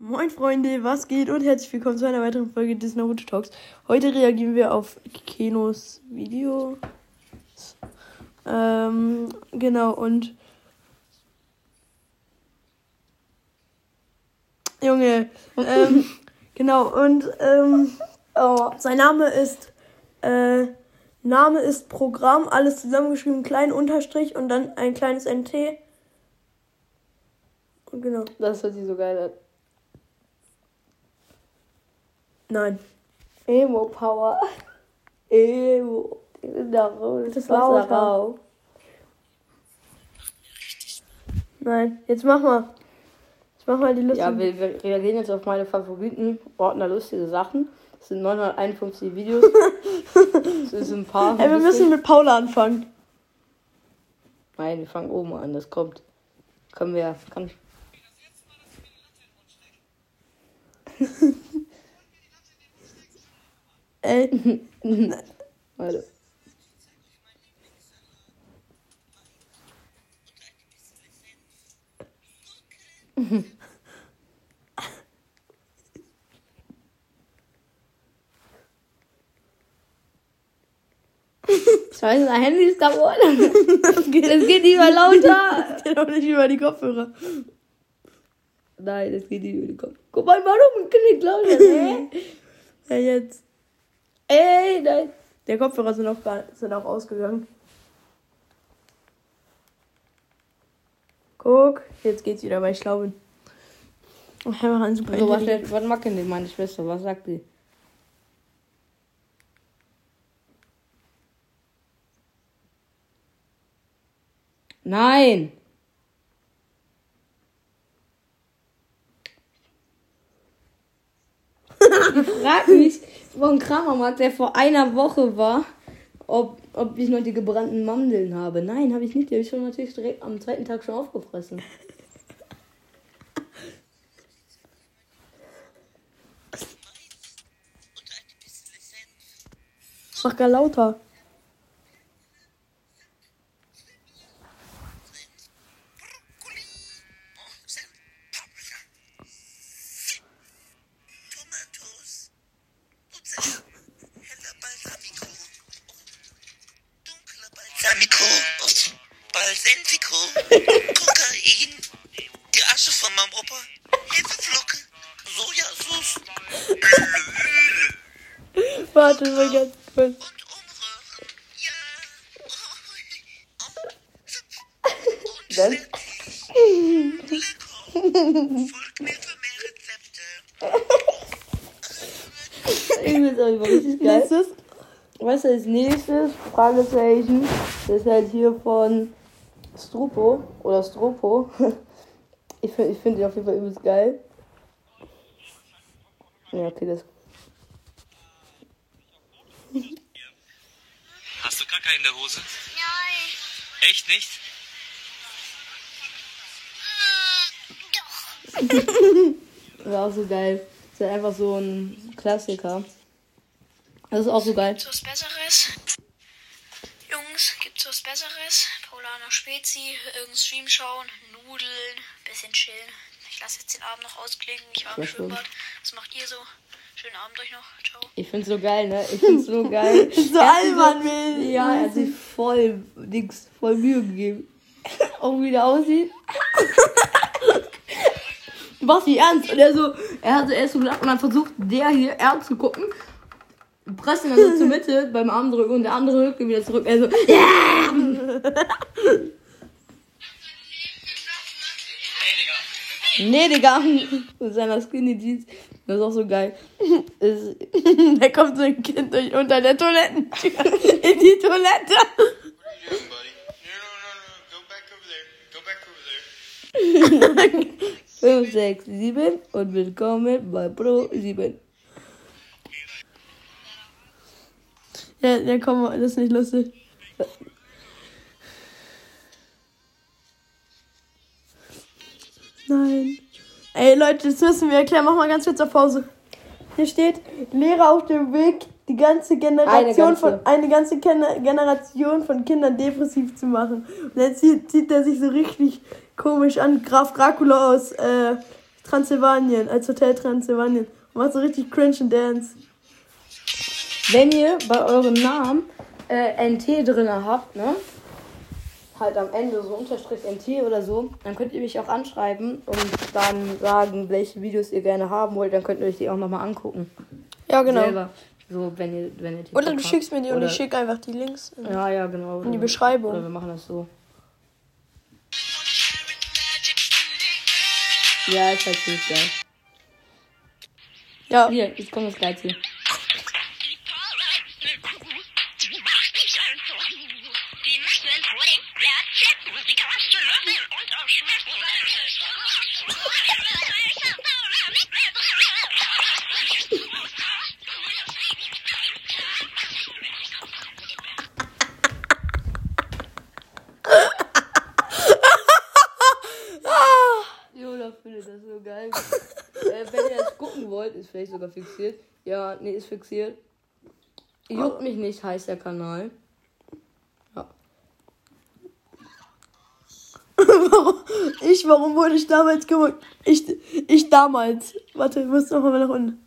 Moin Freunde, was geht und herzlich willkommen zu einer weiteren Folge des Naruto Talks. Heute reagieren wir auf Kenos Video. Ähm, genau und Junge, ähm, genau und ähm, oh, sein Name ist äh, Name ist Programm, alles zusammengeschrieben, klein Unterstrich und dann ein kleines NT. Und genau. Das hört sich so geil an. Nein. Emo Power. Emo. Das ist lauter. Nein, jetzt mach mal. Jetzt mach mal die Liste. Ja, wir, wir reagieren jetzt auf meine Favoriten. Ordner lustige Sachen. Das sind 951 Videos. das ist ein paar. Ey, wir müssen mit Paula anfangen. Nein, wir fangen oben an. Das kommt. Können wir. Kann. Ey. Warte. Scheiße, dein Handy ist kaputt. Das geht, Es geht nicht mehr lauter. das geht auch nicht über die Kopfhörer. Nein, das geht nicht über den Kopf. Guck mal, warum klingt lauter? Hä? Ja, jetzt. Ey, nein. Der Kopfhörer sind auch, gar, sind auch ausgegangen. Guck, jetzt geht's wieder, weil ich glaube. Ich habe ein super So, was, was mag denn meine Schwester? Was sagt die? Nein! Ich frag mich, ein Kramermarkt, der vor einer Woche war, ob, ob ich noch die gebrannten Mandeln habe. Nein, habe ich nicht. Die habe ich schon natürlich direkt am zweiten Tag schon aufgefressen. Mach gar lauter. Ganz kurz. und umrühren. Ja. Und Dann? Folgt mir für mehr Rezepte. Ich finde es richtig geil. Nächstes. Was als nächstes? Fragezeichen. Das ist halt hier von Strupo oder Stropo. Ich finde ich find die auf jeden Fall übelst geil. Ja, okay, das. Kacke in der Hose? Nein. Echt nicht? Das ist auch so geil. Das ist halt einfach so ein Klassiker. Das ist auch so geil. Gibt's was Besseres? Jungs, gibt's was Besseres? Paulaner Spezi, irgendein Stream schauen, Nudeln, bisschen chillen. Ich lasse jetzt den Abend noch ausklingen. Ich war im. Schwimmbad. Was macht ihr so? Schönen Abend euch noch. Ciao. Ich find's so geil, ne? Ich find's so geil. So Er albern, will. Ja, er hat sich voll, nix, voll Mühe gegeben. Auch wie der aussieht. Du machst nicht ernst. Und er so, er hat so erst so gelacht und dann versucht der hier ernst zu gucken. Presst ihn dann so zur Mitte beim Armdrücken und der andere rückt ihn wieder zurück. Er so, ja! Nee, Digga. Mit seiner Skinny Jeans. Das ist auch so geil. Da kommt so ein Kind durch unter der Toilettentür in die Toilette. 5, 6, 7 und willkommen bei Pro 7. Ja, ja, komm, das ist nicht lustig. Ey, Leute, das müssen wir erklären. Mach mal ganz kurz auf Pause. Hier steht, Lehrer auf dem Weg, die ganze Generation Eine ganze. von eine ganze Ken Generation von Kindern depressiv zu machen. Und dann zieht, zieht er sich so richtig komisch an. Graf Dracula aus äh, Transsilvanien, als Hotel Transsilvanien. Und macht so richtig cringe und Dance. Wenn ihr bei eurem Namen äh, NT drin habt, ne? Halt am Ende so Unterstrich NT oder so, dann könnt ihr mich auch anschreiben und dann sagen, welche Videos ihr gerne haben wollt. Dann könnt ihr euch die auch nochmal angucken. Ja, genau. Selber. So, wenn ihr, wenn ihr TikTok Oder du schickst mir die und ich schicke einfach die Links. in- Ja, ja, genau. In die Beschreibung. Oder wir machen das so. Ja, ist halt ziemlich geil. Ja, Hier, jetzt kommt das Geilste. Jola ist vielleicht sogar fixiert. Ja, nee, ist fixiert. Juckt mich nicht, heißt der Kanal. ich, warum wurde ich damals gemobbt? Ich, ich damals. Warte, ich muss noch mal nach unten.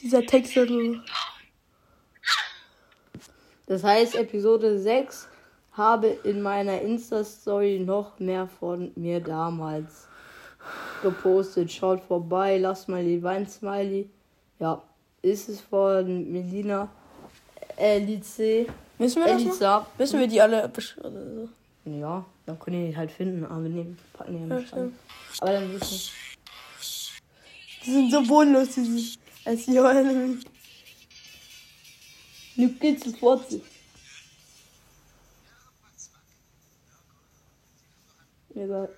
Dieser Text so. Das heißt, Episode 6 habe in meiner Insta-Story noch mehr von mir damals gepostet. Schaut vorbei, lasst mal die Wein-Smiley. Ja, ist es von Melina Elice. Müssen wir das noch? Müssen wir die alle so? Ja, dann können die halt finden, aber nehmen, packen die ja nicht an. Aber dann wissen Die sind so bodenlos, diese SEO. Nu geht's sofort. Egal.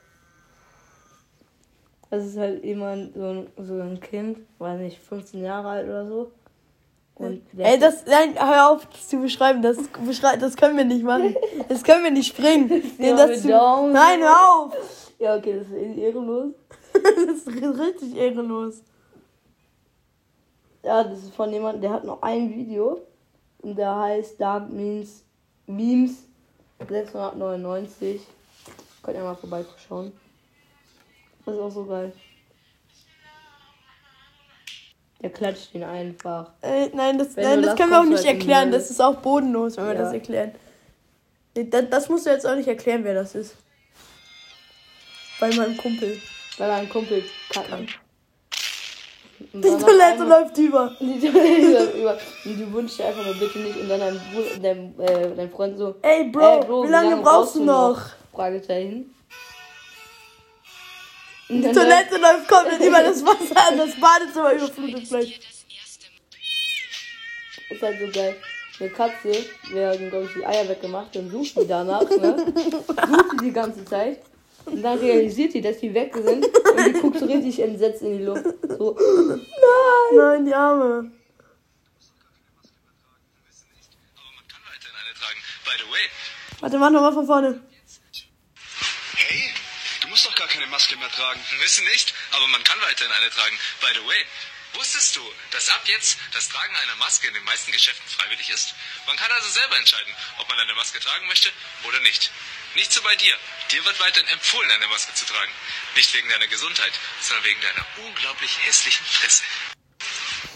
Das ist halt jemand, so ein, so ein Kind, weiß nicht, 15 Jahre alt oder so. Und Ey, das, nein, hör auf, das zu beschreiben. Das, beschrei das können wir nicht machen. Das können wir nicht bringen. Den Ja, das zu, nein, hör auf. Ja, okay, das ist ehrenlos. Das ist richtig ehrenlos. Ja, das ist von jemandem, der hat noch ein Video. Und der heißt Dark Memes, Memes 699. Könnt ihr mal vorbeischauen. Das ist auch so geil. Der klatscht ihn einfach. Äh, nein, das, Wenn nein, das das können wir auch nicht erklären. die- Das ist auch bodenlos, wenn wir Ja. das erklären. Das, das musst du jetzt auch nicht erklären, wer das ist. Bei meinem Kumpel. Weil ein Kumpel kacken. Die Toilette läuft über. Die Toilette läuft über. Und du wünschst dir einfach nur bitte nicht. Und dann dein, dein, äh, dein Freund so. Ey, Bro, Ey, Bro, wie lange brauchst du noch? Fragezeichen. Die dann- Toilette läuft komplett über das Wasser an. Das Badezimmer überflutet gleich. Ist halt so geil. Eine Katze werden, glaube ich, die Eier weggemacht und sucht die danach, ne? Sucht die die ganze Zeit. Und dann realisiert die, dass die weg sind und die guckt so richtig entsetzt in die Luft. So, Nein, die Arme. Aber man kann weiterhin eine tragen. By the way. Warte, mach nochmal von vorne. Keine Maske mehr tragen. Wissen nicht, aber man kann weiterhin eine tragen. By the way. Wusstest du, dass ab jetzt das Tragen einer Maske in den meisten Geschäften freiwillig ist? Man kann also selber entscheiden, ob man eine Maske tragen möchte oder nicht. Nicht so bei dir. Dir wird weiterhin empfohlen, eine Maske zu tragen. Nicht wegen deiner Gesundheit, sondern wegen deiner unglaublich hässlichen Fresse.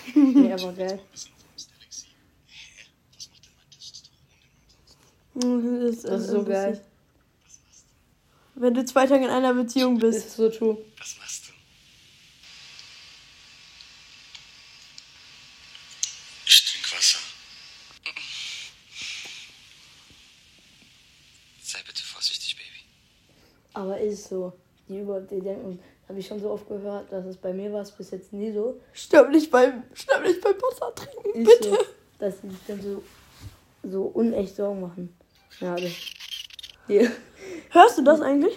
nee, aber geil. Das, Das ist so geil. Wenn du zwei Tage in einer Beziehung Das bist. ist so true. Was machst du? Ich trinke Wasser. Sei bitte vorsichtig, Baby. Aber ist so. Die über die denken, habe ich schon so oft gehört, dass es bei mir war es bis jetzt nie so. Stirb nicht beim, stirb nicht beim Wasser trinken, Ist bitte. so, dass sie sich dann so, so unecht Sorgen machen. Ja, das. Hier. Hörst du das eigentlich?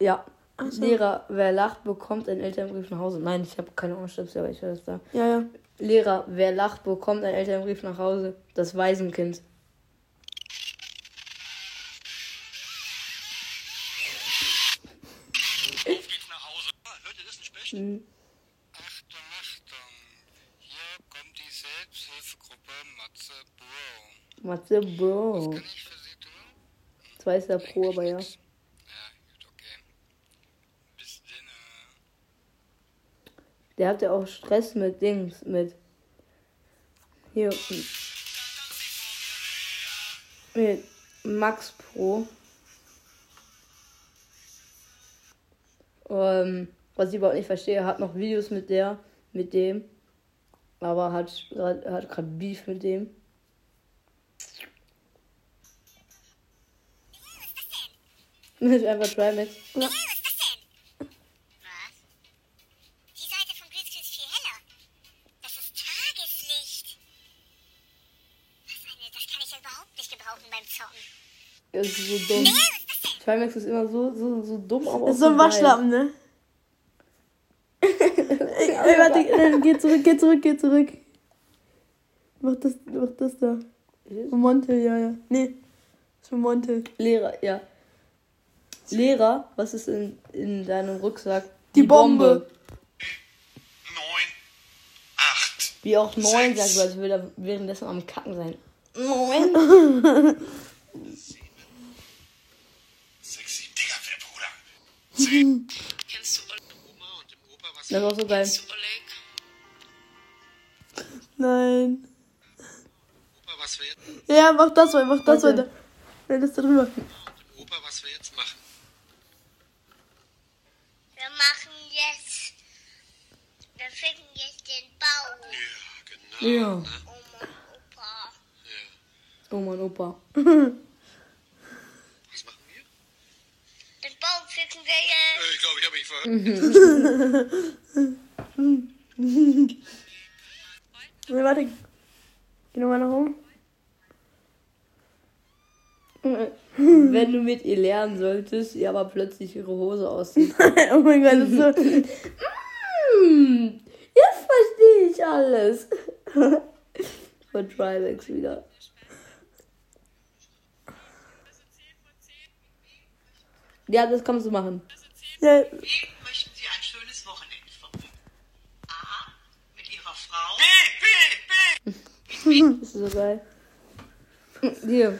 Ja. So. Lehrer, wer lacht, bekommt einen Elternbrief nach Hause. Nein, ich habe keine Ohrstöpsel, aber ich höre das da. Ja, ja. Lehrer, wer lacht, bekommt einen Elternbrief nach Hause. Das Waisenkind. Auf geht's nach Hause. Hört ihr Hm. Achtung, Achtung. Hier kommt die Selbsthilfegruppe Matze Bro. Matze Bro. Kann ich für Ist er pro, aber ja. Ja, gut, okay. Bis dann. Der hat ja auch Stress mit Dings, mit. Hier. Mit Max Pro. Ähm, was ich überhaupt nicht verstehe, hat noch Videos mit der, mit dem. Aber hat, hat gerade Beef mit dem. Das ist einfach Trimax. Was? Die Seite von Greenscreen ist viel heller. Das ist Tageslicht. Was das kann ich ja überhaupt nicht gebrauchen beim Zocken. Das ist so dumm. Trimax ist immer so, so, so dumm, auch Das ist so ein. Waschlappen, ne? Ey, warte, äh, geh zurück, geh zurück, geh zurück. Mach das, mach das da. Für Monte, ja, ja. Nee, das ist für Monte. Lehrer, ja. Lehrer, was ist in, in deinem Rucksack? Die Bombe. Neun. Acht. Wie auch neun sagt, weil will er währenddessen am Kacken sein. Neun. Sechs, sieben. Digga, wer Bruder? Kennst du Oma und dem Opa was? Das ist auch so geil. Kennst du Oleg? Nein. Opa, was wir jetzt, Ja, mach das weiter, mach das Warte. weiter. Nein, das da drüber. dem Opa, was wir jetzt machen? Wir machen jetzt. Wir ficken jetzt den Baum. Ja. Ja. Oma und Opa. Ja. Oh Mann, Opa. Was machen wir? Den Baum ficken wir jetzt. Äh, ich glaube, ich habe mich verhört. Nee, warte. Geh nochmal nach oben. Wenn du mit ihr lernen solltest, ihr aber plötzlich ihre Hose aussieht. oh mein Gott, das ist so. Hm, jetzt verstehe ich alles. Von Trimax wieder. Ja, das kannst du machen. Ja, Wie möchten Sie ein schönes Wochenende verbringen? A. Mit Ihrer Frau. B, B, B. Das ist so geil. Hier.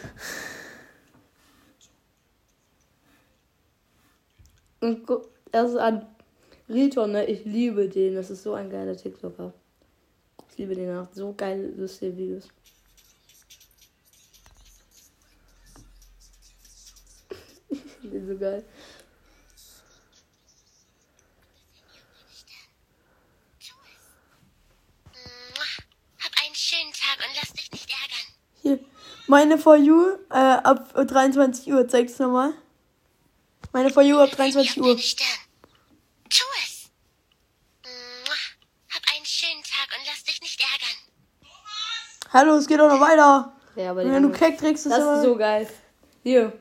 Und guck, das ist an Riton, ne? Ich liebe den. Das ist so ein geiler TikToker. Ich liebe den auch. So geile, lustige Videos. Den so geil. Hab einen schönen Tag und lass dich nicht ärgern. hier. Meine For You äh, ab 23 Uhr. Zeig's nochmal. Meine For You ab 23 Uhr. Tu es. Hab einen schönen Tag und lass dich nicht ärgern. Hallo, es geht doch noch weiter. Ja, aber die Wenn du Keck trägst, ist Das aber... ist so geil. Hier.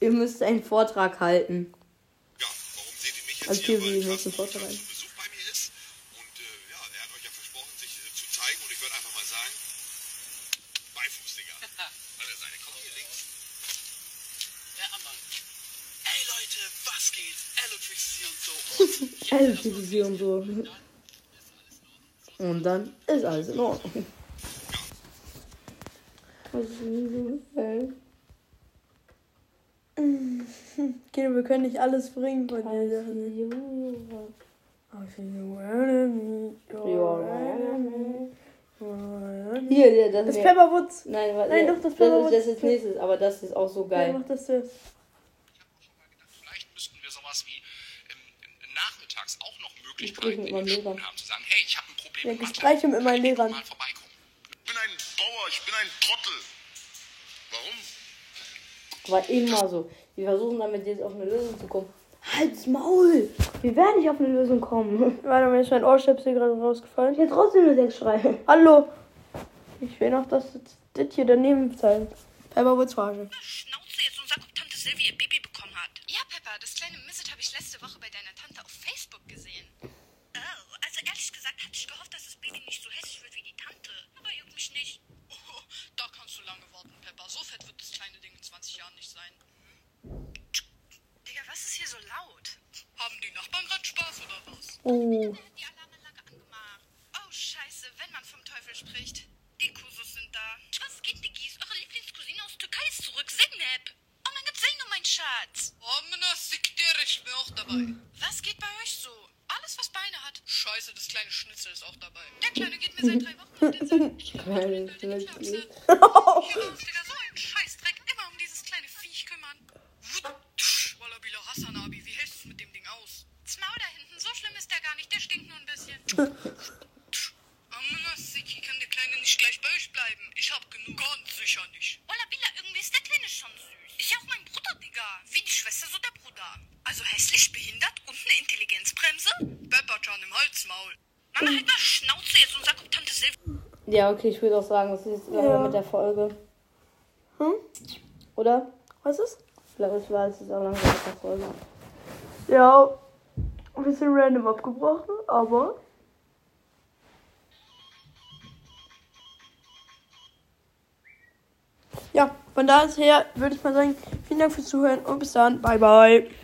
Ihr müsst einen Vortrag halten. Ja, warum seht ihr mich jetzt Also hier? hier, Weil wie nächsten Carsten Vortrag zu Besuch bei mir ist. Und äh, ja, er hat euch ja versprochen, sich äh, zu zeigen. Und ich würde einfach mal sagen, Beifuß, Digga. An der Seite. Kommt hier links. Ja, Mann. Ey, Leute, was geht? Elotrix hier und so. Und so. Und dann ist alles in Ordnung. Das ist so geil. Okay, wir können nicht alles bringen von dir. Hier, der, das, Das ist Pepperwoods. Nein, warte, Nein, ja, doch, das das, Pepperwoods. ist, das ist nächstes, aber das ist auch so Ja, geil. mach das jetzt. Vielleicht müssten wir sowas wie ähm, nachmittags auch noch Möglichkeiten mit in meinem den Lehrer. Schulen haben, zu sagen, hey, ich habe ein Problem Ja, mit Mathe. Mit meinen Lehrern. Mal vorbeikommen. Ich bin ein Bauer, ich bin ein Trottel. Warum? War immer so. Wir versuchen damit jetzt auf eine Lösung zu kommen. Halt's Maul! Wir werden nicht auf eine Lösung kommen. Warte, mir ist mein Ohrstöpsel gerade rausgefallen. Ich hätte trotzdem nur sechs schreien. Hallo. Ich will noch, dass das hier daneben sein. Pepperwoods Verarsche. Schnauze jetzt und sag, ob Tante Silvia ihr Baby bekommen hat. Ja, Peppa, das kleine Misset habe ich letzte Woche bei deiner Tante auf Facebook gesehen. Oh, also ehrlich gesagt hatte ich gehofft, dass das Baby nicht so hässlich wird wie die Tante. Aber juckt mich nicht. Oh, da kannst du lange warten, Peppa. So fett wird das kleine Ding in 20 Jahren nicht sein. Digga, was ist hier so laut? Haben die Nachbarn gerade Spaß oder was? Oh. Die Alarmanlage angemacht. Oh, scheiße, wenn man vom Teufel spricht. Die Kusus sind da. Was geht, Diggis? Eure Lieblingscousine aus Türkei ist zurück. Zeynep. Oh mein Gott, Zeynep, mein Schatz. Oh, Männer, siktir, ich bin auch dabei. Was geht bei euch so? Alles, was Beine hat. Scheiße, das kleine Schnitzel ist auch dabei. Der Kleine geht mir seit drei Wochen auf den Sack. Ich Kleine Schnitzel. ist der stinkt nur ein bisschen. Oh, Männer, Siki, kann der Kleine nicht gleich bei euch bleiben? Ich hab genug. Ganz sicher nicht. Wallabila, irgendwie ist der Kleine schon süß. Ist ja auch mein Bruder, Digga. Wie die Schwester, so der Bruder. Also hässlich, behindert und eine Intelligenzbremse? Pepperchan im Halsmaul. Mama, halt mal Schnauze jetzt und sag, ob Tante Silvia... Ja, okay, ich würde auch sagen, das ist jetzt Ja. mit der Folge. Hm? Oder? Was ist? Vielleicht war es jetzt auch langsam mit der Folge. Ja, ein bisschen random abgebrochen, aber. Ja, von daher würde ich mal sagen, vielen Dank fürs Zuhören und bis dann. Bye, bye.